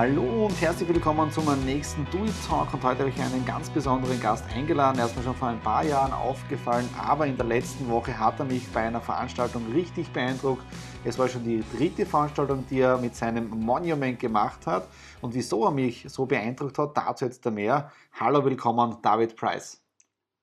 Hallo und herzlich willkommen zu meinem nächsten Do It Talk und heute habe ich einen ganz besonderen Gast eingeladen. Er ist mir schon vor ein paar Jahren aufgefallen, aber in der letzten Woche hat er mich bei einer Veranstaltung richtig beeindruckt. Es war schon die dritte Veranstaltung, die er mit seinem Monument gemacht hat und wieso er mich so beeindruckt hat, dazu jetzt mehr. Hallo, willkommen David Price.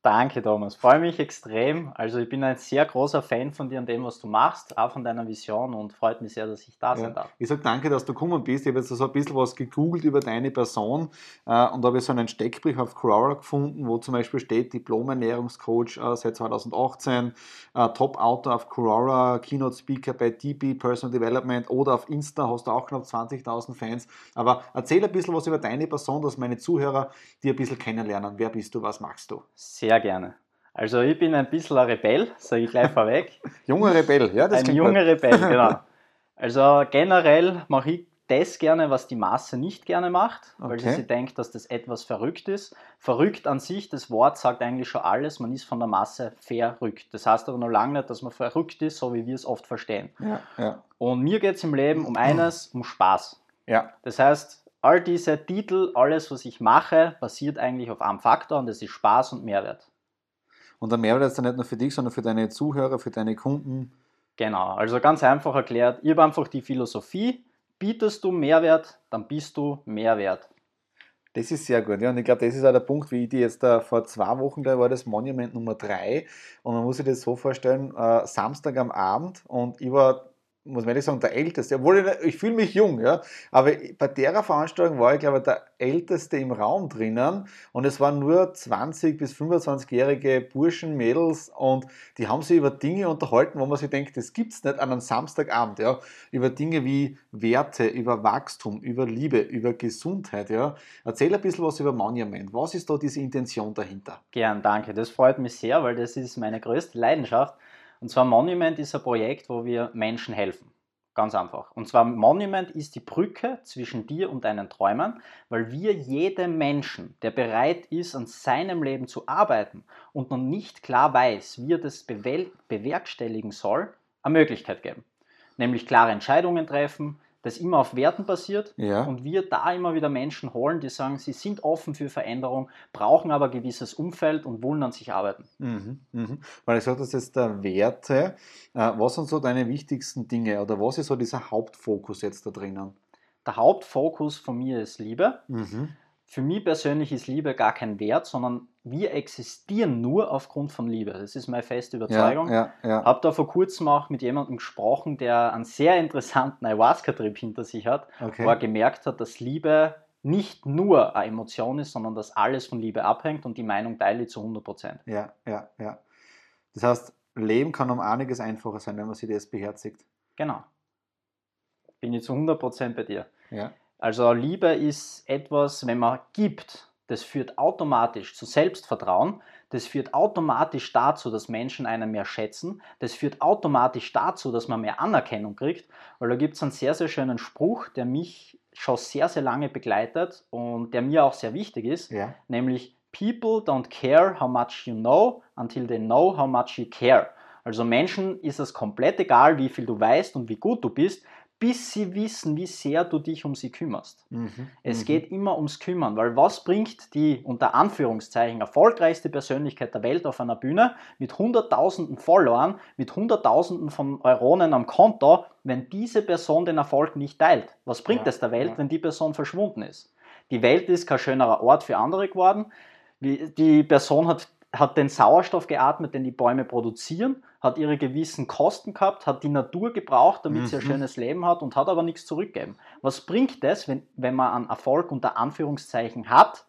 Danke, Thomas. Freue mich extrem. Also ich bin ein sehr großer Fan von dir und dem, was du machst, auch von deiner Vision und freut mich sehr, dass ich da sein darf. Ich sage danke, dass du gekommen bist. Ich habe jetzt so ein bisschen was gegoogelt über deine Person äh, und habe so einen Steckbrief auf Quora gefunden, wo zum Beispiel steht Diplom-Ernährungscoach äh, seit 2018, äh, Top-Autor auf Quora, Keynote-Speaker bei DB, Personal Development oder auf Insta hast du auch knapp 20.000 Fans. Aber erzähl ein bisschen was über deine Person, dass meine Zuhörer dir ein bisschen kennenlernen. Wer bist du, was machst du? Sehr sehr gerne. Also ich bin ein bisschen ein Rebell, sage ich gleich vorweg. junger Rebell, ja, das Ein junger gut. Rebell, genau. Also generell mache ich das gerne, was die Masse nicht gerne macht, okay. weil sie denkt, dass das etwas verrückt ist. Verrückt an sich, das Wort sagt eigentlich schon alles, man ist von der Masse verrückt. Das heißt aber noch lange nicht, dass man verrückt ist, so wie wir es oft verstehen. Ja, ja. Und mir geht es im Leben um eines, um Spaß. Ja. Das heißt, all diese Titel, alles, was ich mache, basiert eigentlich auf einem Faktor und das ist Spaß und Mehrwert. Und der Mehrwert ist dann nicht nur für dich, sondern für deine Zuhörer, für deine Kunden. Genau, also ganz einfach erklärt, ich habe einfach die Philosophie, bietest du Mehrwert, dann bist du Mehrwert. Das ist sehr gut, ja. Und ich glaube, das ist auch der Punkt, wie ich die jetzt da vor zwei Wochen, da war das Monument Nummer drei. Und man muss sich das so vorstellen, äh, Samstag am Abend und ich war muss man ehrlich sagen, der Älteste. Obwohl ich, ich fühle mich jung, ja. Aber bei der Veranstaltung war ich, glaube ich, der Älteste im Raum drinnen. Und es waren nur 20- bis 25-jährige Burschen, Mädels und die haben sich über Dinge unterhalten, wo man sich denkt, das gibt es nicht an einem Samstagabend, ja. Über Dinge wie Werte, über Wachstum, über Liebe, über Gesundheit, ja. Erzähl ein bisschen was über Monument. Was ist da diese Intention dahinter? Gern, danke. Das freut mich sehr, weil das ist meine größte Leidenschaft. Und zwar Monument ist ein Projekt, wo wir Menschen helfen. Ganz einfach. Und zwar Monument ist die Brücke zwischen dir und deinen Träumen, weil wir jedem Menschen, der bereit ist, an seinem Leben zu arbeiten und noch nicht klar weiß, wie er das bewerkstelligen soll, eine Möglichkeit geben. Nämlich klare Entscheidungen treffen, das immer auf Werten basiert ja. und wir da immer wieder Menschen holen, die sagen, sie sind offen für Veränderung, brauchen aber ein gewisses Umfeld und wollen an sich arbeiten. Mhm, mhm. Weil ich sage, das ist der Werte. Äh, was sind so deine wichtigsten Dinge oder was ist so dieser Hauptfokus jetzt da drinnen? Der Hauptfokus von mir ist Liebe. Mhm. Für mich persönlich ist Liebe gar kein Wert, sondern wir existieren nur aufgrund von Liebe. Das ist meine feste Überzeugung. Ja, ja, ja. Habe da vor kurzem auch mit jemandem gesprochen, der einen sehr interessanten Ayahuasca-Trip hinter sich hat, okay. wo er gemerkt hat, dass Liebe nicht nur eine Emotion ist, sondern dass alles von Liebe abhängt und die Meinung teile ich zu 100 Prozent. Ja, ja, ja. Das heißt, Leben kann um einiges einfacher sein, wenn man sich das beherzigt. Genau. Bin ich zu 100 Prozent bei dir. Ja. Also Liebe ist etwas, wenn man gibt, das führt automatisch zu Selbstvertrauen, das führt automatisch dazu, dass Menschen einen mehr schätzen, das führt automatisch dazu, dass man mehr Anerkennung kriegt, weil da gibt es einen sehr, sehr schönen Spruch, der mich schon sehr, sehr lange begleitet und der mir auch sehr wichtig ist, ja. nämlich People don't care how much you know until they know how much you care. Also Menschen ist es komplett egal, wie viel du weißt und wie gut du bist, bis sie wissen, wie sehr du dich um sie kümmerst. Mhm, es mhm. geht immer ums Kümmern, weil was bringt die unter Anführungszeichen erfolgreichste Persönlichkeit der Welt auf einer Bühne mit hunderttausenden Followern, mit hunderttausenden von Euronen am Konto, wenn diese Person den Erfolg nicht teilt? Was bringt ja, es der Welt, ja. wenn die Person verschwunden ist? Die Welt ist kein schönerer Ort für andere geworden. Die Person hat hat den Sauerstoff geatmet, den die Bäume produzieren, hat ihre gewissen Kosten gehabt, hat die Natur gebraucht, damit mhm. sie ein mhm. schönes Leben hat und hat aber nichts zurückgegeben. Was bringt das, wenn, wenn man einen Erfolg unter Anführungszeichen hat,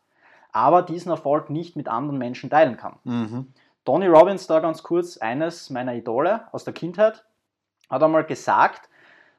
aber diesen Erfolg nicht mit anderen Menschen teilen kann? Mhm. Tony Robbins, da ganz kurz, eines meiner Idole aus der Kindheit, hat einmal gesagt,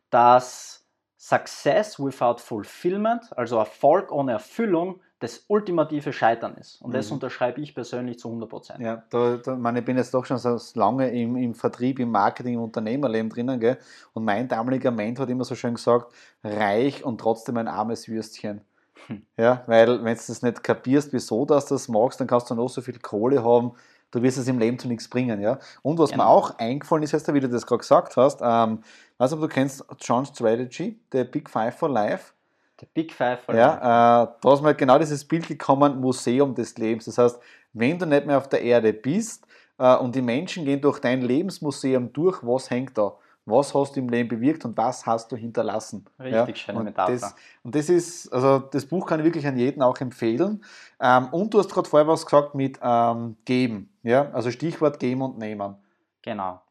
dass Success without Fulfillment, also Erfolg ohne Erfüllung, das ultimative Scheitern ist. Und mhm. das unterschreibe ich persönlich zu 100 Prozent. Ja, da, da, meine, ich bin jetzt doch schon so lange im, im Vertrieb, im Marketing, im Unternehmerleben drinnen. Gell? Und mein damaliger Mentor hat immer so schön gesagt, reich und trotzdem ein armes Würstchen. Hm. Ja, weil wenn du das nicht kapierst, wieso du das magst, dann kannst du noch so viel Kohle haben, du wirst es im Leben zu nichts bringen. Ja? Und was genau. mir auch eingefallen ist, wie du das gerade gesagt hast, ähm, weiß nicht, ob du kennst John Strategy, der Big Five for Life. The Big Five. Ja, äh, da ist mir genau dieses Bild gekommen, Museum des Lebens. Das heißt, wenn du nicht mehr auf der Erde bist äh, und die Menschen gehen durch dein Lebensmuseum durch, was hängt da? Was hast du im Leben bewirkt und was hast du hinterlassen? Richtig ja? schöne Metapher. Das, und das ist, also das Buch kann ich wirklich an jeden auch empfehlen. Ähm, und du hast gerade vorher was gesagt mit ähm, geben. Ja? Also Stichwort geben und nehmen. Genau.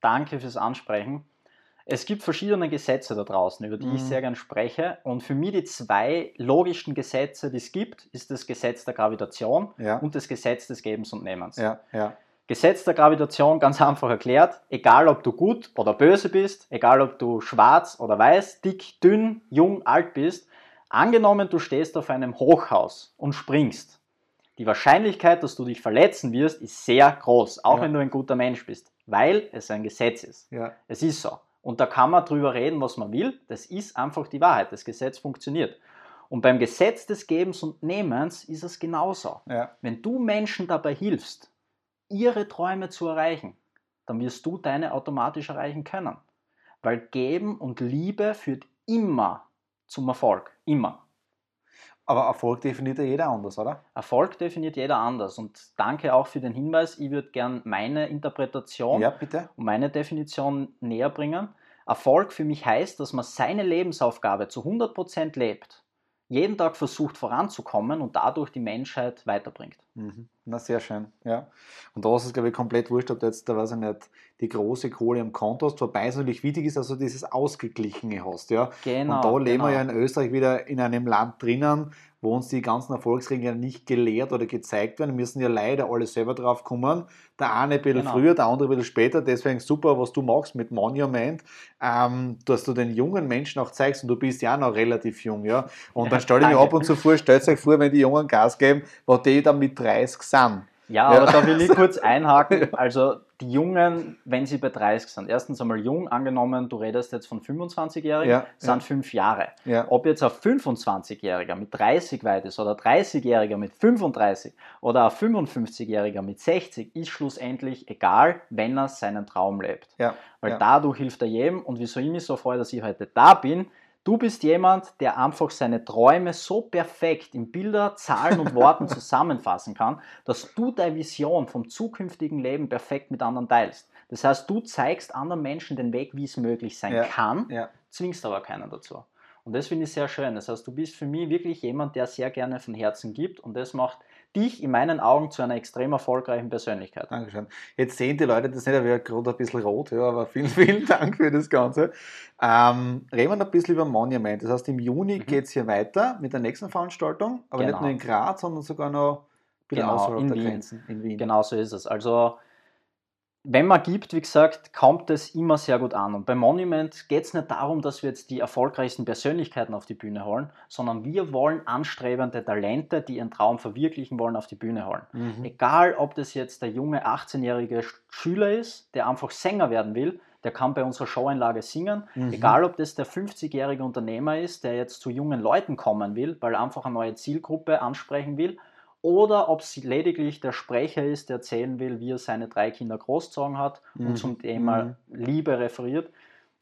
Danke fürs Ansprechen. Es gibt verschiedene Gesetze da draußen, über die mhm. ich sehr gern spreche. Und für mich die zwei logischsten Gesetze, die es gibt, ist das Gesetz der Gravitation ja. und das Gesetz des Gebens und Nehmens. Ja, ja. Gesetz der Gravitation ganz einfach erklärt, egal ob du gut oder böse bist, egal ob du schwarz oder weiß, dick, dünn, jung, alt bist, angenommen du stehst auf einem Hochhaus und springst. Die Wahrscheinlichkeit, dass du dich verletzen wirst, ist sehr groß, auch wenn du ein guter Mensch bist, weil es ein Gesetz ist. Es ist so. Und da kann man drüber reden, was man will. Das ist einfach die Wahrheit. Das Gesetz funktioniert. Und beim Gesetz des Gebens und Nehmens ist es genauso. Ja. Wenn du Menschen dabei hilfst, ihre Träume zu erreichen, dann wirst du deine automatisch erreichen können. Weil Geben und Liebe führt immer zum Erfolg. Immer. Aber Erfolg definiert ja jeder anders, oder? Erfolg definiert jeder anders. Und danke auch für den Hinweis. Ich würde gern meine Interpretation ja, und meine Definition näher bringen. Erfolg für mich heißt, dass man seine Lebensaufgabe zu 100% lebt, jeden Tag versucht voranzukommen und dadurch die Menschheit weiterbringt. Mhm. Na, sehr schön, ja. Und da ist es, glaube ich, komplett wurscht, ob du jetzt, da weiß ich nicht, die große Kohle am Konto hast, wobei es natürlich wichtig ist, dass du dieses Ausgeglichene hast, ja. Genau. Und da leben genau. wir ja in Österreich wieder in einem Land drinnen, wo uns die ganzen Erfolgsregeln nicht gelehrt oder gezeigt werden. Wir müssen ja leider alle selber drauf kommen. Der eine ein bisschen genau. früher, der andere ein bisschen später. Deswegen super, was du machst mit Monument, ähm, dass du den jungen Menschen auch zeigst und du bist ja auch noch relativ jung. ja. Und dann stelle ich mir ab und zu vor, stellt euch vor, wenn die Jungen Gas geben, was die dann mit 30 sind. Ja, aber ja. da will ich kurz einhaken. Also die Jungen, wenn sie bei 30 sind, erstens einmal jung, angenommen, du redest jetzt von 25-Jährigen, ja, sind ja. fünf Jahre. Ja. Ob jetzt ein 25-Jähriger mit 30 weit ist oder 30-Jähriger mit 35 oder ein 55-Jähriger mit 60, ist schlussendlich egal, wenn er seinen Traum lebt. Weil dadurch hilft er jedem und wieso ich mich so freue, dass ich heute da bin, Du bist jemand, der einfach seine Träume so perfekt in Bilder, Zahlen und Worten zusammenfassen kann, dass du deine Vision vom zukünftigen Leben perfekt mit anderen teilst. Das heißt, du zeigst anderen Menschen den Weg, wie es möglich sein ja, kann, ja. zwingst aber keinen dazu. Und das finde ich sehr schön. Das heißt, du bist für mich wirklich jemand, der sehr gerne von Herzen gibt und das macht dich in meinen Augen zu einer extrem erfolgreichen Persönlichkeit. Dankeschön. Jetzt sehen die Leute das nicht, aber ich gerade ein bisschen rot, ja, aber vielen, vielen Dank für das Ganze. Ähm, reden wir noch ein bisschen über Monument. Das heißt, im Juni mhm. geht es hier weiter mit der nächsten Veranstaltung, aber genau. nicht nur in Graz, sondern sogar noch genau, der Wien. Grenzen in Wien. Genau so ist es. Also wenn man gibt, wie gesagt, kommt es immer sehr gut an. Und beim Monument geht es nicht darum, dass wir jetzt die erfolgreichsten Persönlichkeiten auf die Bühne holen, sondern wir wollen anstrebende Talente, die ihren Traum verwirklichen wollen, auf die Bühne holen. Mhm. Egal, ob das jetzt der junge 18-jährige Schüler ist, der einfach Sänger werden will, der kann bei unserer Showeinlage singen. Mhm. Egal, ob das der 50-jährige Unternehmer ist, der jetzt zu jungen Leuten kommen will, weil er einfach eine neue Zielgruppe ansprechen will oder ob es lediglich der Sprecher ist, der erzählen will, wie er seine drei Kinder großgezogen hat mhm. und zum Thema mhm. Liebe referiert.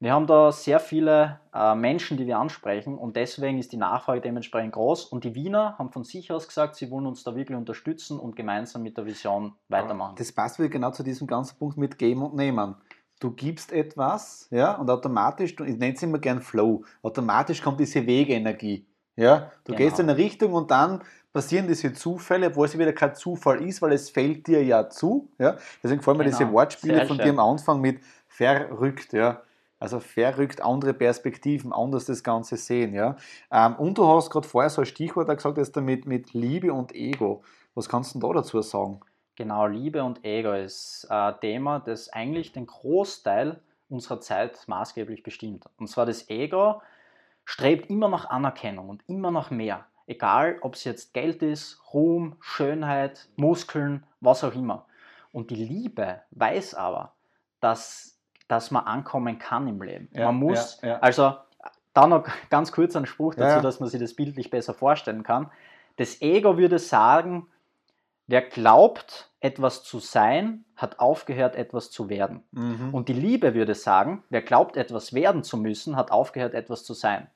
Wir haben da sehr viele äh, Menschen, die wir ansprechen und deswegen ist die Nachfrage dementsprechend groß. Und die Wiener haben von sich aus gesagt, sie wollen uns da wirklich unterstützen und gemeinsam mit der Vision weitermachen. Das passt wieder genau zu diesem ganzen Punkt mit Geben und Nehmen. Du gibst etwas, ja, und automatisch, ich nenne es immer gern Flow, automatisch kommt diese Wegenergie. Ja, du genau. gehst in eine Richtung und dann passieren diese Zufälle, obwohl es wieder kein Zufall ist, weil es fällt dir ja zu. Ja? Deswegen gefallen mir genau. diese Wortspiele Sehr von schön. dir am Anfang mit verrückt. Ja? Also verrückt, andere Perspektiven, anders das Ganze sehen. Ja? Ähm, und du hast gerade vorher so ein Stichwort gesagt, das damit mit Liebe und Ego. Was kannst du da dazu sagen? Genau, Liebe und Ego ist ein Thema, das eigentlich den Großteil unserer Zeit maßgeblich bestimmt. Und zwar das Ego strebt immer nach Anerkennung und immer nach mehr. Egal, ob es jetzt Geld ist, Ruhm, Schönheit, Muskeln, was auch immer. Und die Liebe weiß aber, dass, dass man ankommen kann im Leben. Ja, man muss, ja, ja. also da noch ganz kurz ein Spruch dazu, dass man sich das bildlich besser vorstellen kann. Das Ego würde sagen, wer glaubt, etwas zu sein, hat aufgehört, etwas zu werden. Mhm. Und die Liebe würde sagen, wer glaubt, etwas werden zu müssen, hat aufgehört, etwas zu sein.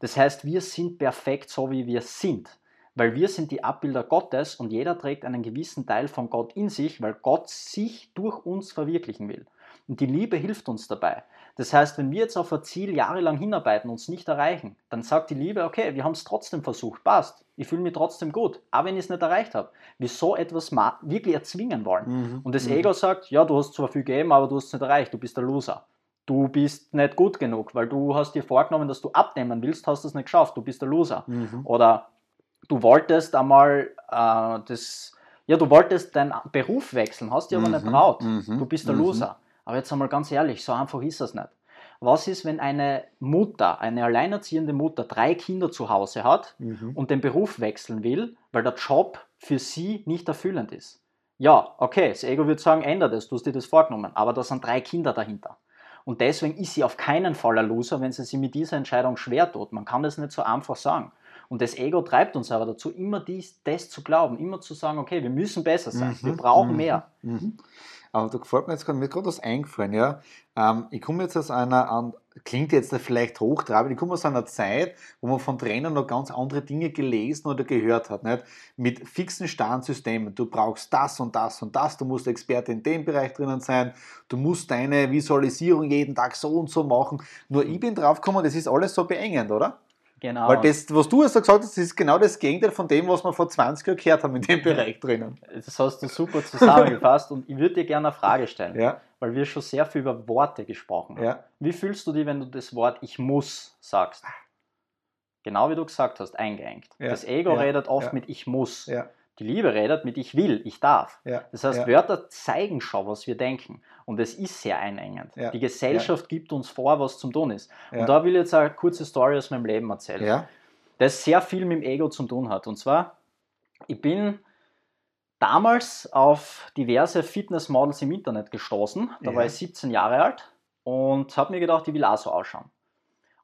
Das heißt, wir sind perfekt so, wie wir sind. Weil wir sind die Abbilder Gottes und jeder trägt einen gewissen Teil von Gott in sich, weil Gott sich durch uns verwirklichen will. Und die Liebe hilft uns dabei. Das heißt, wenn wir jetzt auf ein Ziel jahrelang hinarbeiten und es nicht erreichen, dann sagt die Liebe, okay, wir haben es trotzdem versucht, passt. Ich fühle mich trotzdem gut, auch wenn ich es nicht erreicht habe. Wir so etwas wirklich erzwingen wollen. Mhm. Und das mhm. Ego sagt, ja, du hast zwar viel gegeben, aber du hast es nicht erreicht, du bist der Loser. Du bist nicht gut genug, weil du hast dir vorgenommen, dass du abnehmen willst, hast es nicht geschafft, du bist der Loser. Mhm. Oder du wolltest einmal äh, das, ja, du wolltest deinen Beruf wechseln, hast dir aber nicht mhm. traut. Mhm. Du bist der Loser. Aber jetzt einmal ganz ehrlich, so einfach ist das nicht. Was ist, wenn eine Mutter, eine alleinerziehende Mutter, drei Kinder zu Hause hat mhm. und den Beruf wechseln will, weil der Job für sie nicht erfüllend ist? Ja, okay, das Ego wird sagen, ändert es, du hast dir das vorgenommen, aber da sind drei Kinder dahinter. Und deswegen ist sie auf keinen Fall ein Loser, wenn sie sich mit dieser Entscheidung schwer tut. Man kann das nicht so einfach sagen. Und das Ego treibt uns aber dazu, immer dies, das zu glauben, immer zu sagen, okay, wir müssen besser sein, mhm. wir brauchen mhm. mehr. Mhm. Aber da gefällt mir jetzt gerade, mir gerade was eingefallen, ja. Ähm, ich komme jetzt aus einer, klingt jetzt vielleicht hochtrabend, ich komme aus einer Zeit, wo man von Trainern noch ganz andere Dinge gelesen oder gehört hat, nicht? Mit fixen Standsystemen. Du brauchst das und das und das, du musst Experte in dem Bereich drinnen sein, du musst deine Visualisierung jeden Tag so und so machen. Nur ich bin draufgekommen, das ist alles so beengend, oder? Genau. Weil das, was du jetzt gesagt hast, ist genau das Gegenteil von dem, was wir vor 20 Jahren gehört haben in dem Bereich drinnen. Das hast du super zusammengefasst und ich würde dir gerne eine Frage stellen, ja. Weil wir schon sehr viel über Worte gesprochen haben. Ja. Wie fühlst du dich, wenn du das Wort ich muss sagst? Genau wie du gesagt hast, eingeengt. Ja. Das Ego redet oft mit ich muss. Die Liebe redet mit ich will, ich darf. Ja, das heißt, ja. Wörter zeigen schon, was wir denken. Und es ist sehr einengend. Ja, die Gesellschaft gibt uns vor, was zum tun ist. Und da will ich jetzt eine kurze Story aus meinem Leben erzählen. Das sehr viel mit dem Ego zu tun hat. Und zwar, ich bin damals auf diverse Fitnessmodels im Internet gestoßen. Da war ich 17 Jahre alt und habe mir gedacht, ich will auch so ausschauen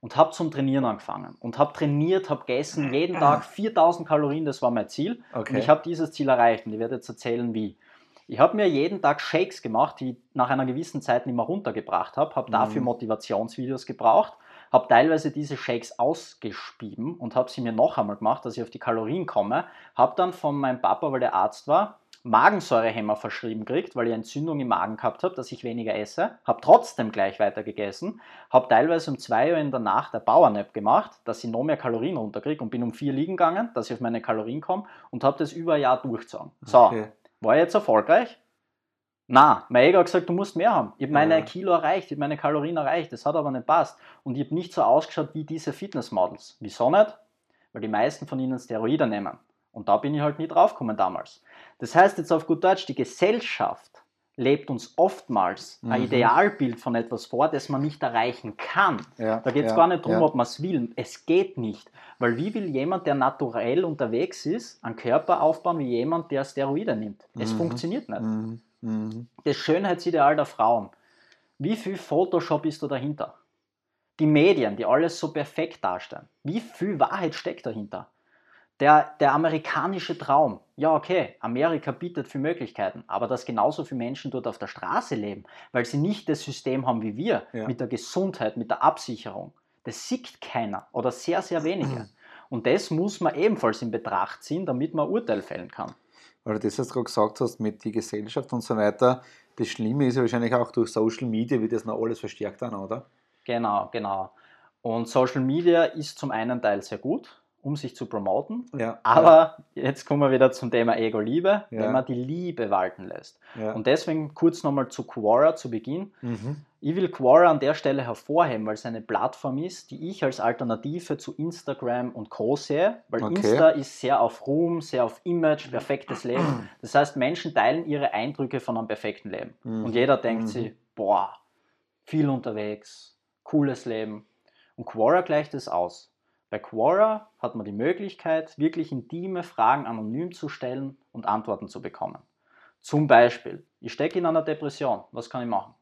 und habe zum Trainieren angefangen und habe trainiert, habe gegessen, jeden Tag 4000 Kalorien, das war mein Ziel. Okay. Und ich habe dieses Ziel erreicht und ich werde jetzt erzählen, wie. Ich habe mir jeden Tag Shakes gemacht, die ich nach einer gewissen Zeit nicht mehr runtergebracht habe, habe dafür mhm. Motivationsvideos gebraucht, habe teilweise diese Shakes ausgespieben und habe sie mir noch einmal gemacht, dass ich auf die Kalorien komme, habe dann von meinem Papa, weil der Arzt war, Magensäurehemmer verschrieben kriegt, weil ich Entzündung im Magen gehabt habe, dass ich weniger esse, habe trotzdem gleich weiter gegessen, habe teilweise um 2 Uhr in der Nacht eine Powernap gemacht, dass ich noch mehr Kalorien runterkriege und bin um 4 liegen gegangen, dass ich auf meine Kalorien komme und habe das über ein Jahr durchgezogen. So, okay. war jetzt erfolgreich? Na, mein Ego hat gesagt, du musst mehr haben. Ich habe meine ja. Kilo erreicht, ich habe meine Kalorien erreicht, das hat aber nicht passt. Und ich habe nicht so ausgeschaut wie diese Fitnessmodels. Wieso nicht? Weil die meisten von ihnen Steroide nehmen. Und da bin ich halt nie draufgekommen damals. Das heißt jetzt auf gut Deutsch, die Gesellschaft lebt uns oftmals mhm. ein Idealbild von etwas vor, das man nicht erreichen kann. Ja, da geht es ja, gar nicht darum, ja. ob man es will. Es geht nicht. Weil wie will jemand, der naturell unterwegs ist, einen Körper aufbauen wie jemand, der Steroide nimmt? Es mhm. funktioniert nicht. Mhm. Mhm. Das Schönheitsideal der Frauen. Wie viel Photoshop ist da dahinter? Die Medien, die alles so perfekt darstellen. Wie viel Wahrheit steckt dahinter? Der, der amerikanische Traum. Ja, okay, Amerika bietet viele Möglichkeiten, aber dass genauso viele Menschen dort auf der Straße leben, weil sie nicht das System haben wie wir, ja. mit der Gesundheit, mit der Absicherung, das sieht keiner oder sehr, sehr wenige. Und das muss man ebenfalls in Betracht ziehen, damit man Urteil fällen kann. Weil du das jetzt gerade gesagt hast mit der Gesellschaft und so weiter, das Schlimme ist ja wahrscheinlich auch durch Social Media, wie das noch alles verstärkt dann, oder? Genau, genau. Und Social Media ist zum einen Teil sehr gut, um sich zu promoten. Ja, Aber ja. jetzt kommen wir wieder zum Thema Ego-Liebe, ja. wenn man die Liebe walten lässt. Und deswegen kurz nochmal zu Quora zu Beginn. Mhm. Ich will Quora an der Stelle hervorheben, weil es eine Plattform ist, die ich als Alternative zu Instagram und Co. sehe, weil okay. Insta ist sehr auf Ruhm, sehr auf Image, perfektes Leben. Das heißt, Menschen teilen ihre Eindrücke von einem perfekten Leben. Mhm. Und jeder denkt mhm. sich, boah, viel unterwegs, cooles Leben. Und Quora gleicht es aus. Bei Quora hat man die Möglichkeit, wirklich intime Fragen anonym zu stellen und Antworten zu bekommen. Zum Beispiel, ich stecke in einer Depression, was kann ich machen?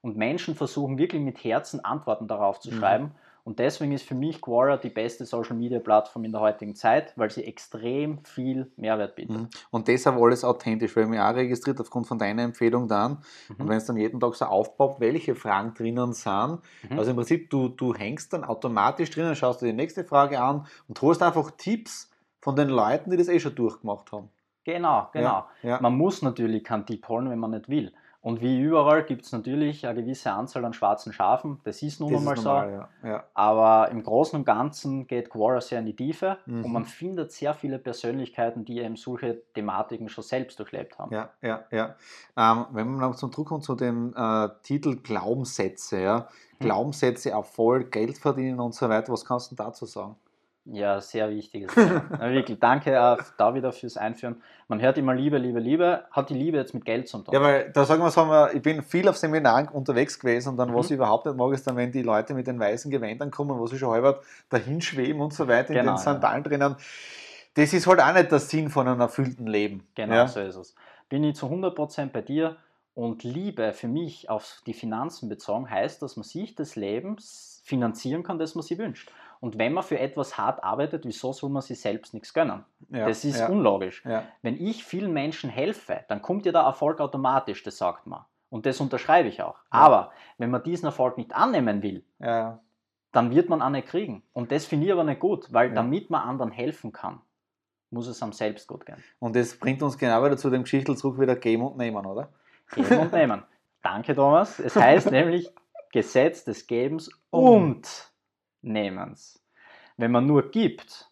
Und Menschen versuchen wirklich mit Herzen Antworten darauf zu mhm. schreiben Und deswegen ist für mich Quora die beste Social Media Plattform in der heutigen Zeit, weil sie extrem viel Mehrwert bietet. Mhm. Und deshalb alles authentisch, weil ich mich auch registriert aufgrund von deiner Empfehlung dann. Mhm. Und wenn es dann jeden Tag so aufbaut, welche Fragen drinnen sind, mhm. also im Prinzip, du, du hängst dann automatisch drinnen, schaust dir die nächste Frage an und holst einfach Tipps von den Leuten, die das eh schon durchgemacht haben. Genau, genau. Ja, ja. Man muss natürlich keinen Tipp holen, wenn man nicht will. Und wie überall gibt es natürlich eine gewisse Anzahl an schwarzen Schafen. Das ist nun einmal so. Ja. Ja. Aber im Großen und Ganzen geht Quora sehr in die Tiefe mhm. und man findet sehr viele Persönlichkeiten, die eben solche Thematiken schon selbst durchlebt haben. Ja, ja, ja. Ähm, wenn man noch zum Druck kommt zu dem äh, Titel Glaubenssätze, ja. Mhm. Glaubenssätze, Erfolg, Geld verdienen und so weiter, was kannst du dazu sagen? Ja, sehr wichtiges Thema. Wirklich, danke auch da wieder fürs Einführen. Man hört immer Liebe, Liebe, Liebe. Hat die Liebe jetzt mit Geld zu tun? Ja, weil da sagen wir es, ich bin viel auf Seminaren unterwegs gewesen und dann, mhm. was ich überhaupt nicht mag, ist dann, wenn die Leute mit den weißen Gewändern kommen, wo sie schon halber dahin schweben und so weiter, in genau, den Sandalen ja. drinnen. Das ist halt auch nicht der Sinn von einem erfüllten Leben. Genau, ja? so ist es. Bin ich zu 100% bei dir und Liebe für mich auf die Finanzen bezogen heißt, dass man sich des Lebens finanzieren kann, das man sich wünscht. Und wenn man für etwas hart arbeitet, wieso soll man sich selbst nichts gönnen? Ja, das ist ja, unlogisch. Ja. Wenn ich vielen Menschen helfe, dann kommt ja der Erfolg automatisch, das sagt man. Und das unterschreibe ich auch. Aber wenn man diesen Erfolg nicht annehmen will, dann wird man auch nicht kriegen. Und das finde ich aber nicht gut, weil damit man anderen helfen kann, muss es am selbst gut gehen. Und das bringt uns genau wieder zu dem Geschichtel zurück, wieder geben und nehmen, oder? Geben und nehmen. Danke, Thomas. Es heißt nämlich Gesetz des Gebens und Nehmens. Wenn man nur gibt,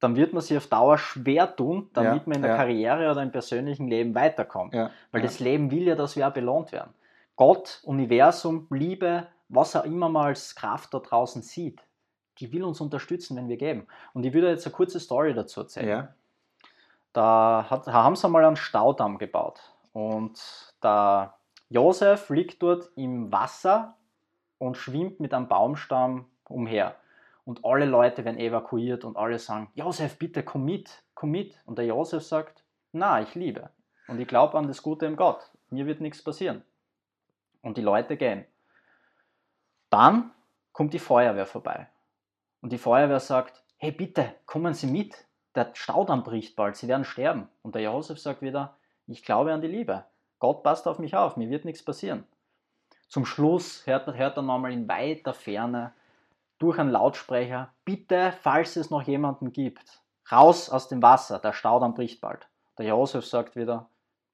dann wird man sich auf Dauer schwer tun, damit ja, man in der ja. Karriere oder im persönlichen Leben weiterkommt. Ja, Weil das Leben will ja, dass wir auch belohnt werden. Gott, Universum, Liebe, was er immer mal als Kraft da draußen sieht, die will uns unterstützen, wenn wir geben. Und ich würde jetzt eine kurze Story dazu erzählen. Da, hat, da haben sie mal einen Staudamm gebaut. Und der Josef liegt dort im Wasser und schwimmt mit einem Baumstamm umher. Und alle Leute werden evakuiert und alle sagen, Josef, bitte komm mit, komm mit. Und der Josef sagt, na, ich liebe. Und ich glaube an das Gute im Gott. Mir wird nichts passieren. Und die Leute gehen. Dann kommt die Feuerwehr vorbei. Und die Feuerwehr sagt, hey bitte, kommen Sie mit. Der Staudamm bricht bald, Sie werden sterben. Und der Josef sagt wieder, ich glaube an die Liebe. Gott passt auf mich auf, mir wird nichts passieren. Zum Schluss hört, hört er nochmal in weiter Ferne durch einen Lautsprecher, bitte, falls es noch jemanden gibt, raus aus dem Wasser, der Staudamm bricht bald. Der Josef sagt wieder,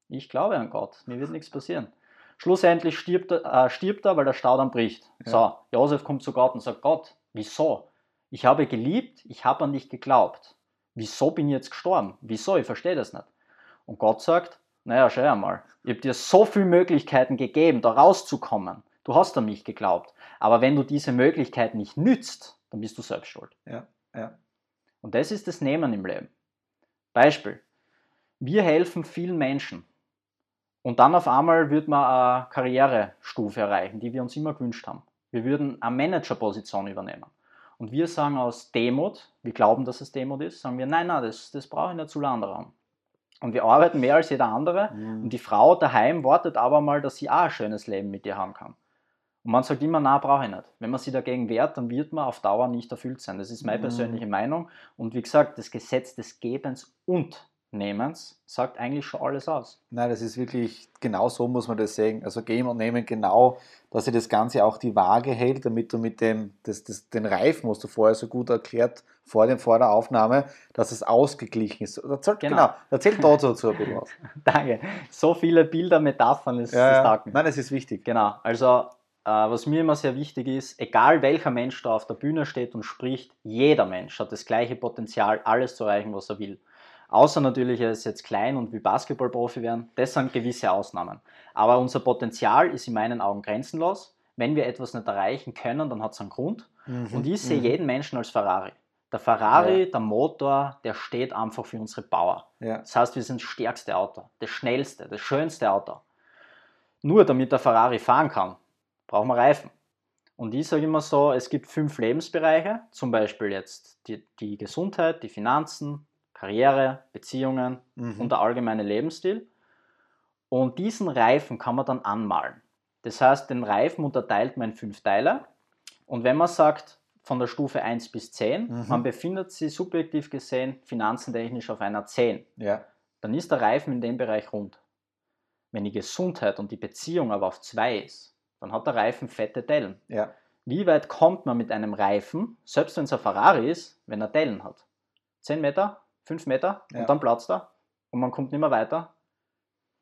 ich glaube an Gott, mir wird nichts passieren. Schlussendlich stirbt, äh, stirbt er, weil der Staudamm bricht. Ja. So, Josef kommt zu Gott und sagt, Gott, wieso? Ich habe geliebt, ich habe an dich geglaubt. Wieso bin ich jetzt gestorben? Wieso? Ich verstehe das nicht. Und Gott sagt, naja, schau einmal, ich habe dir so viele Möglichkeiten gegeben, da rauszukommen. Du hast an mich geglaubt. Aber wenn du diese Möglichkeit nicht nützt, dann bist du selbst schuld. Ja, ja. Und das ist das Nehmen im Leben. Beispiel. Wir helfen vielen Menschen. Und dann auf einmal wird man eine Karrierestufe erreichen, die wir uns immer gewünscht haben. Wir würden eine Managerposition übernehmen. Und wir sagen aus Demut, wir glauben, dass es Demut ist, sagen wir, nein, nein, das, das brauche ich nicht zu anderen. Und wir arbeiten mehr als jeder andere. Mhm. Und die Frau daheim wartet aber mal, dass sie auch ein schönes Leben mit dir haben kann. Und man sagt immer, na, brauche ich nicht. Wenn man sich dagegen wehrt, dann wird man auf Dauer nicht erfüllt sein. Das ist meine mhm. persönliche Meinung. Und wie gesagt, das Gesetz des Gebens und Nehmens sagt eigentlich schon alles aus. Nein, das ist wirklich, genau so muss man das sehen. Also geben und nehmen genau, dass sich das Ganze auch die Waage hält, damit du mit dem, das, das, den Reifen, was du vorher so gut erklärt, vor, dem, vor der Aufnahme, dass es ausgeglichen ist. Erzähl, genau. genau, erzähl dazu ein bisschen was. Danke. So viele Bilder, Metaphern ist, ja, ist Nein, das ist wichtig. Genau, also was mir immer sehr wichtig ist, egal welcher Mensch da auf der Bühne steht und spricht, jeder Mensch hat das gleiche Potenzial, alles zu erreichen, was er will. Außer natürlich, er ist jetzt klein und will Basketballprofi werden. Das sind gewisse Ausnahmen. Aber unser Potenzial ist in meinen Augen grenzenlos. Wenn wir etwas nicht erreichen können, dann hat es einen Grund. Mhm. Und ich sehe mhm. jeden Menschen als Ferrari. Der Ferrari, ja. der Motor, der steht einfach für unsere Power. Ja. Das heißt, wir sind das stärkste Auto, das schnellste, das schönste Auto. Nur damit der Ferrari fahren kann, brauchen wir Reifen. Und ich sage immer so, es gibt fünf Lebensbereiche, zum Beispiel jetzt die, die Gesundheit, die Finanzen, Karriere, Beziehungen mhm. und der allgemeine Lebensstil. Und diesen Reifen kann man dann anmalen. Das heißt, den Reifen unterteilt man in fünf Teile. Und wenn man sagt, von der Stufe 1 bis 10. Mhm. Man befindet sich subjektiv gesehen finanzentechnisch auf einer 10. Ja. Dann ist der Reifen in dem Bereich rund. Wenn die Gesundheit und die Beziehung aber auf 2 ist, dann hat der Reifen fette Dellen. Ja. Wie weit kommt man mit einem Reifen, selbst wenn es ein Ferrari ist, wenn er Dellen hat? 10 Meter, 5 Meter ja. und dann platzt er und man kommt nicht mehr weiter.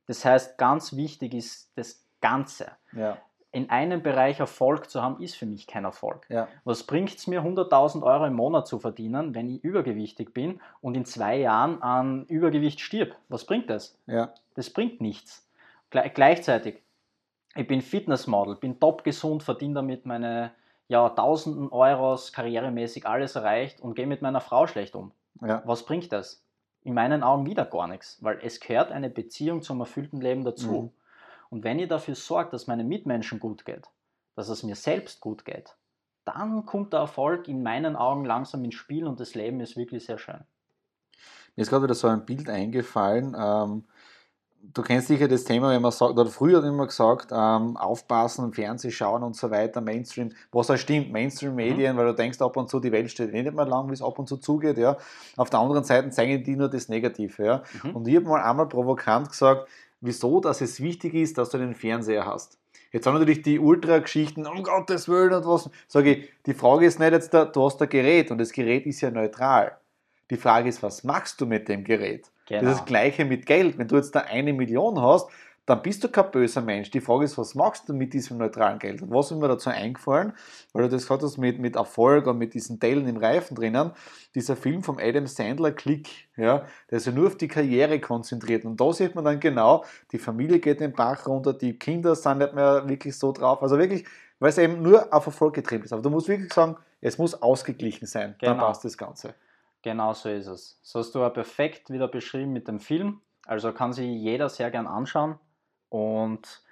Das heißt, ganz wichtig ist das Ganze. Ja in einem Bereich Erfolg zu haben, ist für mich kein Erfolg. Ja. Was bringt es mir, 100.000 Euro im Monat zu verdienen, wenn ich übergewichtig bin und in zwei Jahren an Übergewicht stirb? Was bringt das? Das bringt nichts. Gle gleichzeitig, ich bin Fitnessmodel, bin top gesund, verdiene damit meine ja, tausenden Euros, karrieremäßig alles erreicht und gehe mit meiner Frau schlecht um. Ja. Was bringt das? In meinen Augen wieder gar nichts, weil es gehört eine Beziehung zum erfüllten Leben dazu. Mhm. Und wenn ihr dafür sorgt, dass meinen Mitmenschen gut geht, dass es mir selbst gut geht, dann kommt der Erfolg in meinen Augen langsam ins Spiel und das Leben ist wirklich sehr schön. Mir ist gerade wieder so ein Bild eingefallen. Ähm, du kennst sicher das Thema, wenn man sagt, oder früher hat immer gesagt, ähm, aufpassen, Fernsehen schauen und so weiter, Mainstream, was auch stimmt, Mainstream-Medien, mhm. weil du denkst ab und zu, die Welt steht eh nicht mehr lang, wie es ab und zu zugeht, ja. Auf der anderen Seite zeigen die nur das Negative, ja. Mhm. Und ich habe mal einmal provokant gesagt, wieso dass es wichtig ist, dass du den Fernseher hast. Jetzt haben natürlich die Ultra-Geschichten, um Gottes Willen und was. Sage ich, die Frage ist nicht jetzt, da, du hast ein Gerät und das Gerät ist ja neutral. Die Frage ist, was machst du mit dem Gerät? Genau. Das ist das Gleiche mit Geld. Wenn du jetzt da eine Million hast, dann bist du kein böser Mensch. Die Frage ist, was machst du mit diesem neutralen Geld? Und was ist mir dazu eingefallen, weil du das gesagt hast mit, mit Erfolg und mit diesen Teilen im Reifen drinnen, dieser Film vom Adam Sandler, Klick, ja, der ist ja nur auf die Karriere konzentriert. Und da sieht man dann genau, die Familie geht den Bach runter, die Kinder sind nicht mehr wirklich so drauf. Also wirklich, weil es eben nur auf Erfolg getrieben ist. Aber du musst wirklich sagen, es muss ausgeglichen sein. Genau. Dann passt das Ganze. Genau so ist es. So hast du ja perfekt wieder beschrieben mit dem Film. Also kann sich jeder sehr gern anschauen. Und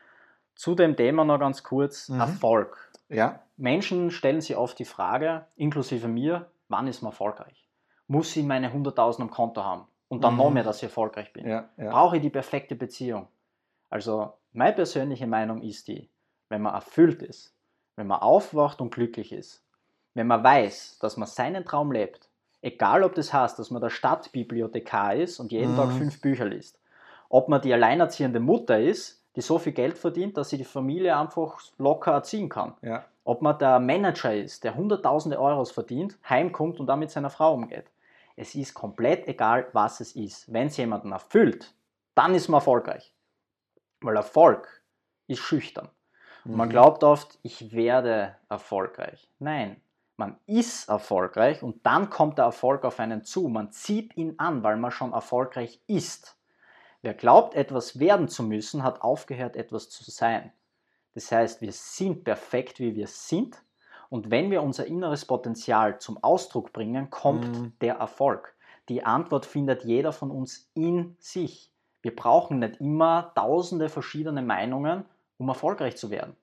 zu dem Thema noch ganz kurz, mhm. Erfolg. Ja. Menschen stellen sich oft die Frage, inklusive mir, wann ist man erfolgreich? Muss ich meine 100.000 am Konto haben und dann mhm. noch mehr, dass ich erfolgreich bin? Ja, ja. Brauche ich die perfekte Beziehung? Also meine persönliche Meinung ist die, wenn man erfüllt ist, wenn man aufwacht und glücklich ist, wenn man weiß, dass man seinen Traum lebt, egal ob das heißt, dass man der Stadtbibliothekar ist und jeden mhm. Tag fünf Bücher liest, ob man die alleinerziehende Mutter ist, die so viel Geld verdient, dass sie die Familie einfach locker erziehen kann. Ja. Ob man der Manager ist, der hunderttausende Euros verdient, heimkommt und dann mit seiner Frau umgeht. Es ist komplett egal, was es ist. Wenn es jemanden erfüllt, dann ist man erfolgreich. Weil Erfolg ist schüchtern. Mhm. Man glaubt oft, ich werde erfolgreich. Nein, man ist erfolgreich und dann kommt der Erfolg auf einen zu. Man zieht ihn an, weil man schon erfolgreich ist. Wer glaubt, etwas werden zu müssen, hat aufgehört, etwas zu sein. Das heißt, wir sind perfekt, wie wir sind. Und wenn wir unser inneres Potenzial zum Ausdruck bringen, kommt mhm. der Erfolg. Die Antwort findet jeder von uns in sich. Wir brauchen nicht immer tausende verschiedene Meinungen, um erfolgreich zu werden.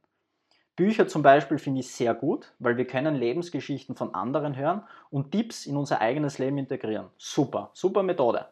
Bücher zum Beispiel finde ich sehr gut, weil wir können Lebensgeschichten von anderen hören und Tipps in unser eigenes Leben integrieren. Super, super Methode.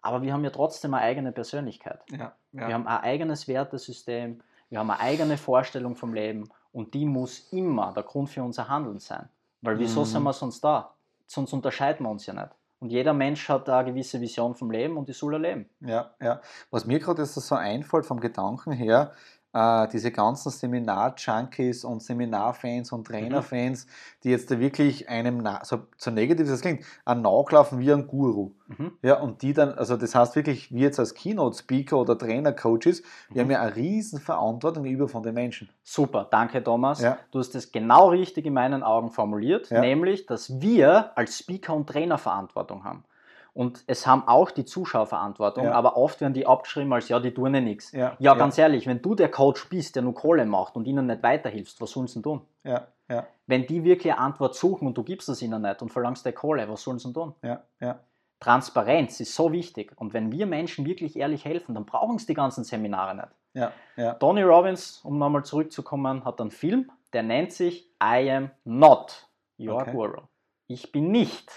Aber wir haben ja trotzdem eine eigene Persönlichkeit. Ja, ja. Wir haben ein eigenes Wertesystem, wir haben eine eigene Vorstellung vom Leben und die muss immer der Grund für unser Handeln sein. Weil wieso mhm. sind wir sonst da? Sonst unterscheiden wir uns ja nicht. Und jeder Mensch hat eine gewisse Vision vom Leben und die soll er leben. Ja, ja. Was mir gerade so einfällt vom Gedanken her, äh, diese ganzen Seminar-Junkies und Seminarfans und Trainerfans, mhm. die jetzt da wirklich einem, so, so negativ das klingt, an nachlaufen wie ein Guru. Mhm. Ja, und die dann, also das heißt wirklich, wir jetzt als Keynote-Speaker oder Trainer-Coaches, wir mhm. haben ja eine riesen Verantwortung über von den Menschen. Super, danke Thomas. Ja. Du hast das genau richtig in meinen Augen formuliert, ja. nämlich, dass wir als Speaker und Trainer Verantwortung haben. Und es haben auch die Zuschauer Verantwortung, ja. aber oft werden die abgeschrieben als, ja, die tun ja nichts. Ja, ja ganz ehrlich, wenn du der Coach bist, der nur Kohle macht und ihnen nicht weiterhilfst, was sollen sie denn tun? Ja, ja. Wenn die wirklich eine Antwort suchen und du gibst es ihnen nicht und verlangst der Kohle, was sollen sie denn tun? Ja, ja. Transparenz ist so wichtig. Und wenn wir Menschen wirklich ehrlich helfen, dann brauchen sie die ganzen Seminare nicht. Ja, ja. Tony Robbins, um nochmal zurückzukommen, hat einen Film, der nennt sich I am not your okay. guru. Ich bin nicht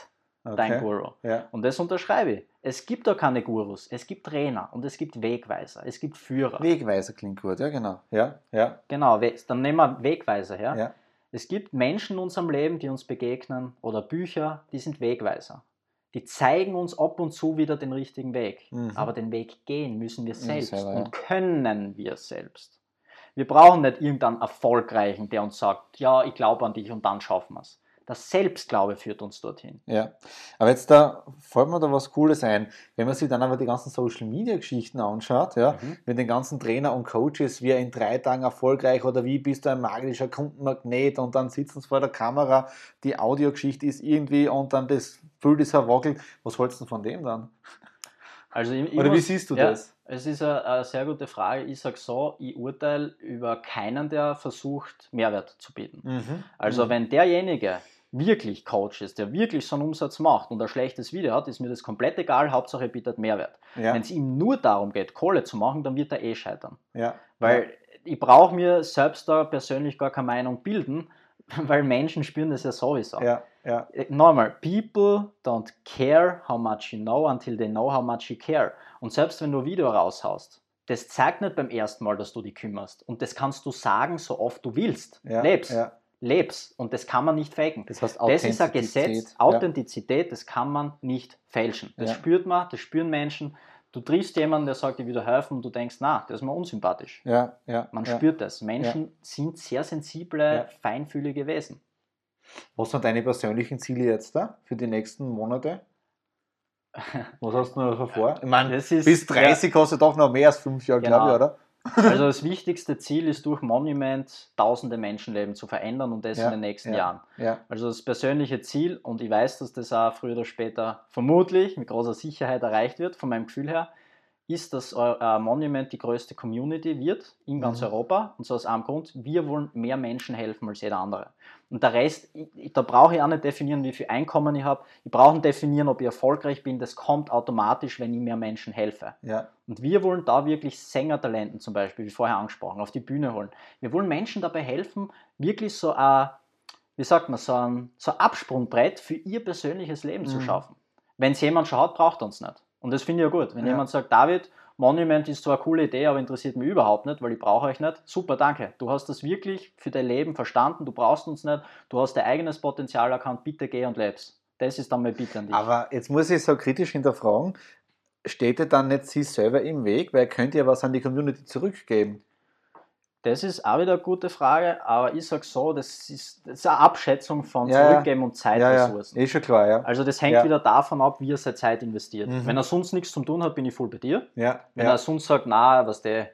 okay. dein Guru. Ja. Und das unterschreibe ich. Es gibt da keine Gurus, es gibt Trainer und es gibt Wegweiser, es gibt Führer. Wegweiser klingt gut, ja genau. Ja, ja. Genau, dann nehmen wir Wegweiser her. Ja. Es gibt Menschen in unserem Leben, die uns begegnen oder Bücher, die sind Wegweiser. Die zeigen uns ab und zu wieder den richtigen Weg. Mhm. Aber den Weg gehen müssen wir selbst selber, ja. und können wir selbst. Wir brauchen nicht irgendeinen Erfolgreichen, der uns sagt, ja, ich glaube an dich und dann schaffen wir es. Das Selbstglaube führt uns dorthin. Ja, aber jetzt da fällt mir da was Cooles ein. Wenn man sich dann aber die ganzen Social Media Geschichten anschaut, ja, mhm. mit den ganzen Trainer und Coaches, wie in drei Tagen erfolgreich oder wie bist du ein magischer Kundenmagnet und dann sitzen sie vor der Kamera, die Audiogeschichte ist irgendwie und dann das Bild ist verwackelt. Was hältst du von dem dann? Also ich, ich oder wie siehst du ja, das? Es ist eine, eine, sehr gute Frage. Ich sage so, ich urteile über keinen, der versucht, Mehrwert zu bieten. Mhm. Also mhm. wenn derjenige wirklich Coach ist, der wirklich so einen Umsatz macht und ein schlechtes Video hat, ist mir das komplett egal, Hauptsache er bietet Mehrwert. Ja. Wenn es ihm nur darum geht, Kohle zu machen, dann wird er eh scheitern. Ja. Weil ja. ich brauche mir selbst da persönlich gar keine Meinung bilden, weil Menschen spüren das ja sowieso. Ja. Ja. Äh, Normal, people don't care how much you know until they know how much you care. Und selbst wenn du ein Video raushaust, das zeigt nicht beim ersten Mal, dass du dich kümmerst. Und das kannst du sagen, so oft du willst. Ja. Lebst. Ja lebst und das kann man nicht faken. Das, heißt das ist ein Gesetz, Authentizität, ja. das kann man nicht fälschen. Das ja. spürt man, das spüren Menschen. Du triffst jemanden, der sagt dir wieder helfen und du denkst, na, der ist mir unsympathisch. Ja, ja, man spürt das. Menschen sind sehr sensible, feinfühlige Wesen. Was sind deine persönlichen Ziele jetzt da für die nächsten Monate? Was hast du noch vor? Ich meine, bis 30 hast du doch noch mehr als fünf Jahre, genau. glaube ich, oder? Also das wichtigste Ziel ist durch Monument tausende Menschenleben zu verändern und das ja, in den nächsten ja, Jahren. Ja. Also das persönliche Ziel und ich weiß, dass das auch früher oder später vermutlich mit großer Sicherheit erreicht wird, von meinem Gefühl her, ist, dass äh, Monument die größte Community wird in ganz mhm. Europa. Und so aus einem Grund, wir wollen mehr Menschen helfen als jeder andere. Und der Rest, ich, da brauche ich auch nicht definieren, wie viel Einkommen ich habe. Ich brauche nicht definieren, ob ich erfolgreich bin. Das kommt automatisch, wenn ich mehr Menschen helfe. Ja. Und wir wollen da wirklich Sängertalenten zum Beispiel, wie vorher angesprochen, auf die Bühne holen. Wir wollen Menschen dabei helfen, wirklich so ein, wie sagt man, so ein, so ein Absprungbrett für ihr persönliches Leben mhm. zu schaffen. Wenn es jemand schon hat, braucht er uns nicht. Und das finde ich ja gut. Wenn ja. jemand sagt, David, Monument ist zwar eine coole Idee, aber interessiert mich überhaupt nicht, weil ich brauche euch nicht. Super, danke. Du hast das wirklich für dein Leben verstanden, du brauchst uns nicht, du hast dein eigenes Potenzial erkannt, bitte geh und lebst. Das ist dann mein Bitte an dich. Aber jetzt muss ich so kritisch hinterfragen, steht ihr dann nicht sie selber im Weg, weil könnt ihr was an die Community zurückgeben? Das ist auch wieder eine gute Frage, aber ich sage so, das ist, das ist eine Abschätzung von ja, Zurückgeben und Zeitressourcen. Ja, ist schon klar, ja. Also das hängt wieder davon ab, wie er seine Zeit investiert. Mhm. Wenn er sonst nichts zu tun hat, bin ich voll bei dir. Ja, Wenn er sonst sagt, na, was der,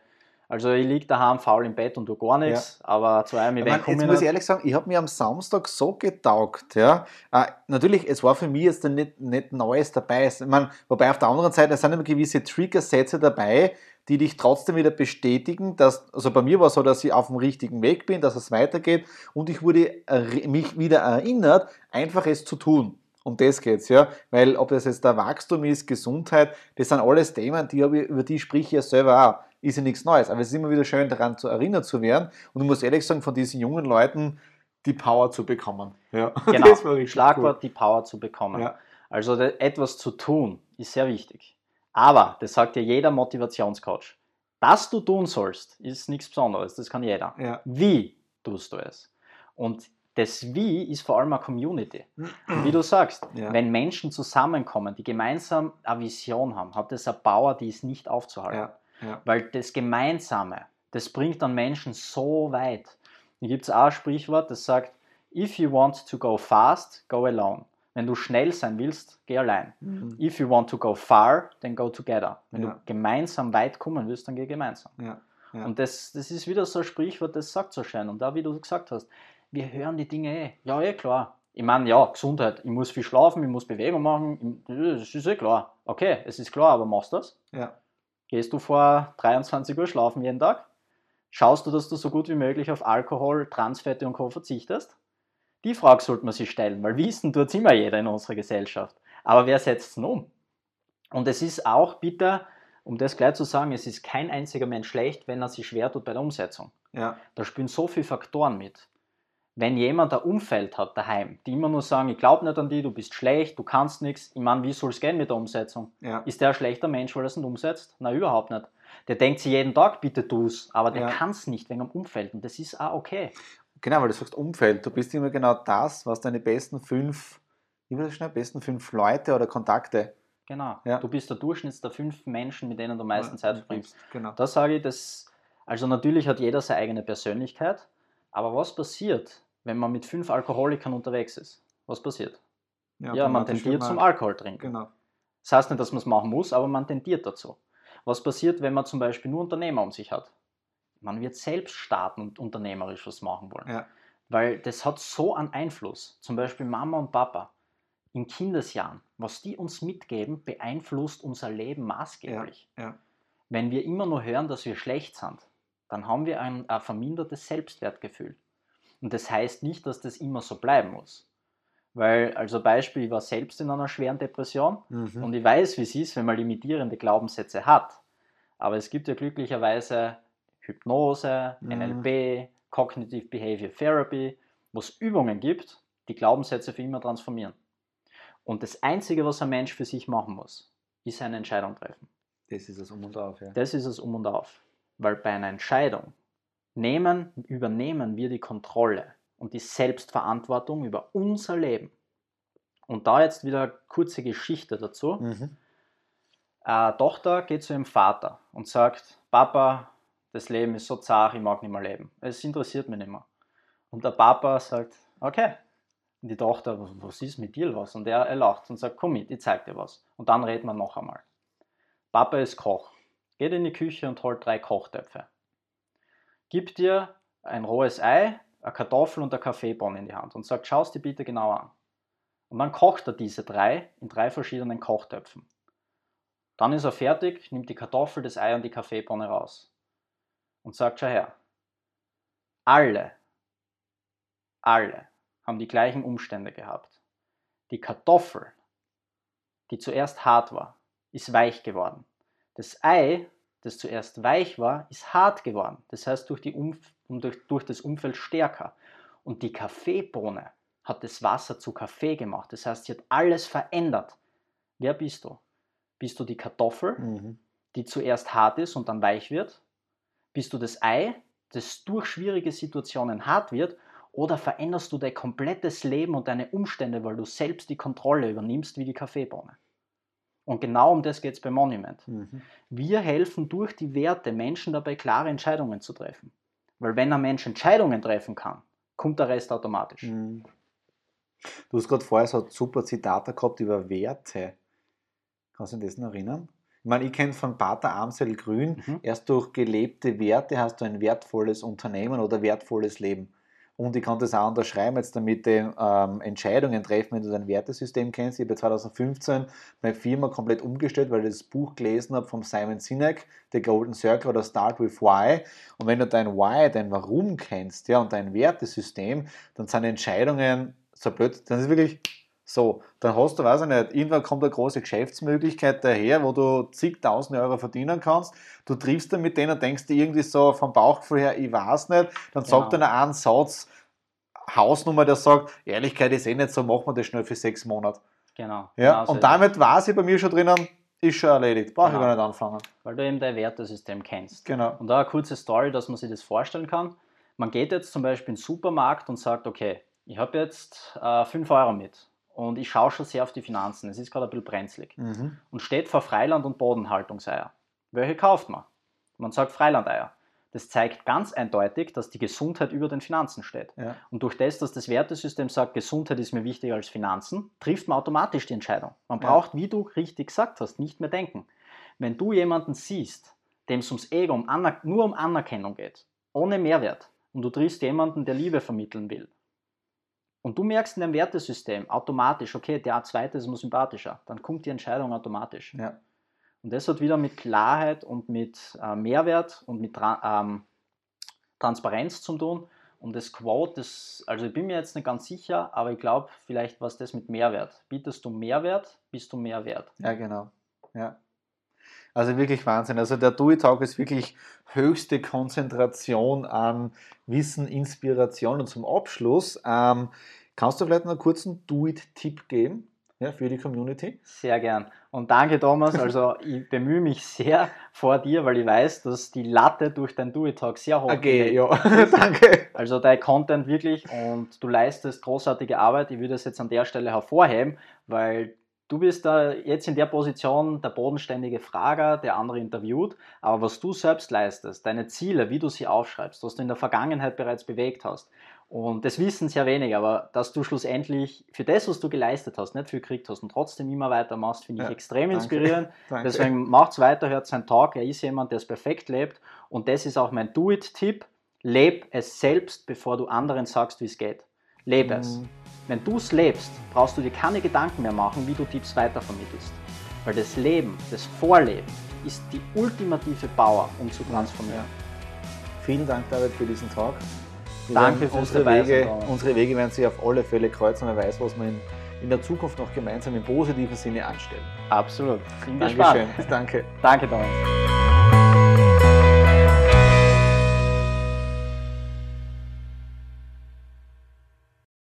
also ich liege daheim faul im Bett und tu gar nichts, aber zu einem Event komme ich Jetzt muss ich ehrlich sagen, ich habe mir am Samstag so getaugt. Ja. Äh, natürlich, es war für mich jetzt nicht, nicht Neues dabei. Ich mein, wobei auf der anderen Seite, es sind immer gewisse Trigger-Sätze dabei, die dich trotzdem wieder bestätigen, dass, also bei mir war es so, dass ich auf dem richtigen Weg bin, dass es weitergeht und ich wurde mich wieder erinnert, einfach es zu tun. Um das geht's, ja. Weil ob das jetzt der Wachstum ist, Gesundheit, das sind alles Themen, die über die sprich ich ja selber auch. Ist ja nichts Neues. Aber es ist immer wieder schön, daran zu erinnert zu werden. Und ich muss ehrlich sagen, von diesen jungen Leuten die Power zu bekommen. Ja. Genau. Schlagwort cool. die Power zu bekommen. Ja. Also etwas zu tun, ist sehr wichtig. Aber, das sagt ja jeder Motivationscoach, das du tun sollst, ist nichts Besonderes, das kann jeder. Ja. Wie tust du es? Und das Wie ist vor allem eine Community. Wie du sagst, ja. wenn Menschen zusammenkommen, die gemeinsam eine Vision haben, hat das eine Power, die ist nicht aufzuhalten. Ja. Weil das Gemeinsame, das bringt dann Menschen so weit. Hier gibt es auch ein Sprichwort, das sagt, if you want to go fast, go alone. Wenn du schnell sein willst, geh allein. Mhm. If you want to go far, then go together. Wenn ja. du gemeinsam weit kommen willst, dann geh gemeinsam. Ja. Ja. Und das, das ist wieder so ein Sprichwort, das sagt so schön. Und da, wie du gesagt hast, wir hören die Dinge eh. Ja, eh klar. Ich meine, ja, Gesundheit. Ich muss viel schlafen, ich muss Bewegung machen. Das ist eh klar. Okay, es ist klar, aber machst du das? Ja. Gehst du vor 23 Uhr schlafen jeden Tag? Schaust du, dass du so gut wie möglich auf Alkohol, Transfette und Co. verzichtest? Die Frage sollte man sich stellen, weil wissen tut immer jeder in unserer Gesellschaft. Aber wer setzt es um? Und es ist auch bitte, um das gleich zu sagen, es ist kein einziger Mensch schlecht, wenn er sich schwer tut bei der Umsetzung. Ja. Da spielen so viele Faktoren mit. Wenn jemand ein Umfeld hat daheim, die immer nur sagen, ich glaube nicht an dich, du bist schlecht, du kannst nichts, ich meine, wie soll es gehen mit der Umsetzung? Ja. Ist der ein schlechter Mensch, weil er es nicht umsetzt? Na, überhaupt nicht. Der denkt sich jeden Tag, bitte tu es, aber der ja. kann es nicht wegen dem Umfeld und das ist auch okay Genau, weil du sagst Umfeld. Du bist immer genau das, was deine besten fünf, wie war das schnell, besten fünf Leute oder Kontakte. Genau. Ja. Du bist der Durchschnitt der fünf Menschen, mit denen du am meisten ja, Zeit verbringst. Genau. Da sage ich, dass, also natürlich hat jeder seine eigene Persönlichkeit, aber was passiert, wenn man mit fünf Alkoholikern unterwegs ist? Was passiert? Ja, ja man tendiert zum Alkohol trinken. Genau. Das heißt nicht, dass man es machen muss, aber man tendiert dazu. Was passiert, wenn man zum Beispiel nur Unternehmer um sich hat? Man wird selbst starten und unternehmerisch was machen wollen. Ja. Weil das hat so einen Einfluss. Zum Beispiel Mama und Papa in Kindesjahren, was die uns mitgeben, beeinflusst unser Leben maßgeblich. Ja. Ja. Wenn wir immer nur hören, dass wir schlecht sind, dann haben wir ein, ein vermindertes Selbstwertgefühl. Und das heißt nicht, dass das immer so bleiben muss. Weil, also Beispiel, ich war selbst in einer schweren Depression mhm. und ich weiß, wie es ist, wenn man limitierende Glaubenssätze hat. Aber es gibt ja glücklicherweise Hypnose, mhm. NLP, Cognitive Behavior Therapy, wo es Übungen gibt, die Glaubenssätze für immer transformieren. Und das Einzige, was ein Mensch für sich machen muss, ist eine Entscheidung treffen. Das ist es um und auf. Ja. Das ist es um und auf. Weil bei einer Entscheidung nehmen, übernehmen wir die Kontrolle und die Selbstverantwortung über unser Leben. Und da jetzt wieder eine kurze Geschichte dazu. Mhm. Eine Tochter geht zu ihrem Vater und sagt, Papa, das Leben ist so zart, ich mag nicht mehr leben. Es interessiert mich nicht mehr. Und der Papa sagt, okay. Und die Tochter, was ist mit dir los? Und er, er lacht und sagt, komm mit, ich zeig dir was. Und dann reden wir noch einmal. Papa ist Koch, geht in die Küche und holt drei Kochtöpfe. Gibt dir ein rohes Ei, eine Kartoffel und eine Kaffeebohne in die Hand und sagt, schau es dir bitte genau an. Und dann kocht er diese drei in drei verschiedenen Kochtöpfen. Dann ist er fertig, nimmt die Kartoffel, das Ei und die Kaffeebohne raus und sagt, schau her, alle, alle haben die gleichen Umstände gehabt. Die Kartoffel, die zuerst hart war, ist weich geworden. Das Ei, das zuerst weich war, ist hart geworden. Das heißt durch die Umf durch, durch das Umfeld stärker. Und die Kaffeebohne hat das Wasser zu Kaffee gemacht. Das heißt, sie hat alles verändert. Wer bist du? Bist du die Kartoffel, mhm. die zuerst hart ist und dann weich wird? Bist du das Ei, das durch schwierige Situationen hart wird? Oder veränderst du dein komplettes Leben und deine Umstände, weil du selbst die Kontrolle übernimmst wie die Kaffeebohne? Und genau um das geht es bei Monument. Mhm. Wir helfen durch die Werte Menschen dabei, klare Entscheidungen zu treffen. Weil wenn ein Mensch Entscheidungen treffen kann, kommt der Rest automatisch. Mhm. Du hast gerade vorher so super Zitate gehabt über Werte. Kannst du dich das noch erinnern? Ich meine, ich kenne von Pater Amsel Grün, mhm. erst durch gelebte Werte hast du ein wertvolles Unternehmen oder wertvolles Leben. Und ich kann das auch unterschreiben, jetzt damit den ähm, Entscheidungen treffen, wenn du dein Wertesystem kennst. Ich habe 2015 meine Firma komplett umgestellt, weil ich das Buch gelesen habe von Simon Sinek, The Golden Circle oder Start with Why. Und wenn du dein Why, dein Warum kennst, ja, und dein Wertesystem, dann sind Entscheidungen so blöd, dann ist es wirklich so, dann hast du, weiß ich nicht, irgendwann kommt eine große Geschäftsmöglichkeit daher, wo du zigtausend Euro verdienen kannst. Du triffst dann mit denen und denkst dir irgendwie so vom Bauchgefühl her, ich weiß nicht. Dann genau. sagt einer einen Satz, Hausnummer, der sagt, Ehrlichkeit ist eh nicht so, machen wir das schnell für sechs Monate. Genau. Ja, genau und damit war sie bei mir schon drinnen, ist schon erledigt. Brauche genau. ich gar nicht anfangen. Weil du eben dein Wertesystem kennst. Genau. Und da eine kurze Story, dass man sich das vorstellen kann. Man geht jetzt zum Beispiel in den Supermarkt und sagt, okay, ich habe jetzt äh, 5 Euro mit und ich schaue schon sehr auf die Finanzen. Es ist gerade ein bisschen brenzlig. Mhm. Und steht vor Freiland- und Bodenhaltungseier. Welche kauft man? Man sagt Freilandeier. Das zeigt ganz eindeutig, dass die Gesundheit über den Finanzen steht. Ja. Und durch das, dass das Wertesystem sagt, Gesundheit ist mir wichtiger als Finanzen, trifft man automatisch die Entscheidung. Man braucht, ja. wie du richtig gesagt hast, nicht mehr denken. Wenn du jemanden siehst, dem es ums Ego um nur um Anerkennung geht, ohne Mehrwert, und du triffst jemanden, der Liebe vermitteln will, und du merkst in deinem Wertesystem automatisch, okay, der zweite ist mir sympathischer, dann kommt die Entscheidung automatisch. Ja. Und das hat wieder mit Klarheit und mit äh, Mehrwert und mit Tra ähm, Transparenz zu tun. Und das Quote, das, also ich bin mir jetzt nicht ganz sicher, aber ich glaube, vielleicht was das mit Mehrwert. Bietest du Mehrwert, bist du mehr wert. Ja, genau. Ja. Also wirklich Wahnsinn. Also der Do-It-Talk ist wirklich höchste Konzentration an Wissen, Inspiration. Und zum Abschluss, ähm, kannst du vielleicht noch einen kurzen Do-It-Tipp geben? ja, für die Community. Sehr gern. Und danke, Thomas. Also, ich bemühe mich sehr vor dir, weil ich weiß, dass die Latte durch dein Do-It-Talk sehr hoch okay, ja, danke. Also, dein Content wirklich und du leistest großartige Arbeit. Ich würde es jetzt an der Stelle hervorheben, weil Du bist da jetzt in der Position der bodenständige Frager, der andere interviewt, aber was du selbst leistest, deine Ziele, wie du sie aufschreibst, was du in der Vergangenheit bereits bewegt hast, und das wissen sehr wenig, aber dass du schlussendlich für das, was du geleistet hast, nicht viel gekriegt hast und trotzdem immer weiter machst, finde ich ja, extrem danke, inspirierend. Danke. Deswegen macht's weiter, hört seinen Talk. Er ist jemand, der es perfekt lebt und das ist auch mein Do-It-Tipp. Leb es selbst, bevor du anderen sagst, wie es geht. Lebe mhm. es. Wenn du es lebst, brauchst du dir keine Gedanken mehr machen, wie du Tipps weitervermittelst. Weil das Leben, das Vorleben, ist die ultimative Power, um zu transformieren. Ja. Vielen Dank, David, für diesen Talk. Danke für unsere Wege. Unsere Wege werden sich auf alle Fälle kreuzen. Man weiß, was man in, in der Zukunft noch gemeinsam im positiven Sinne anstellen. Absolut. Bin Dankeschön. Gespannt. Danke. Danke, Thomas.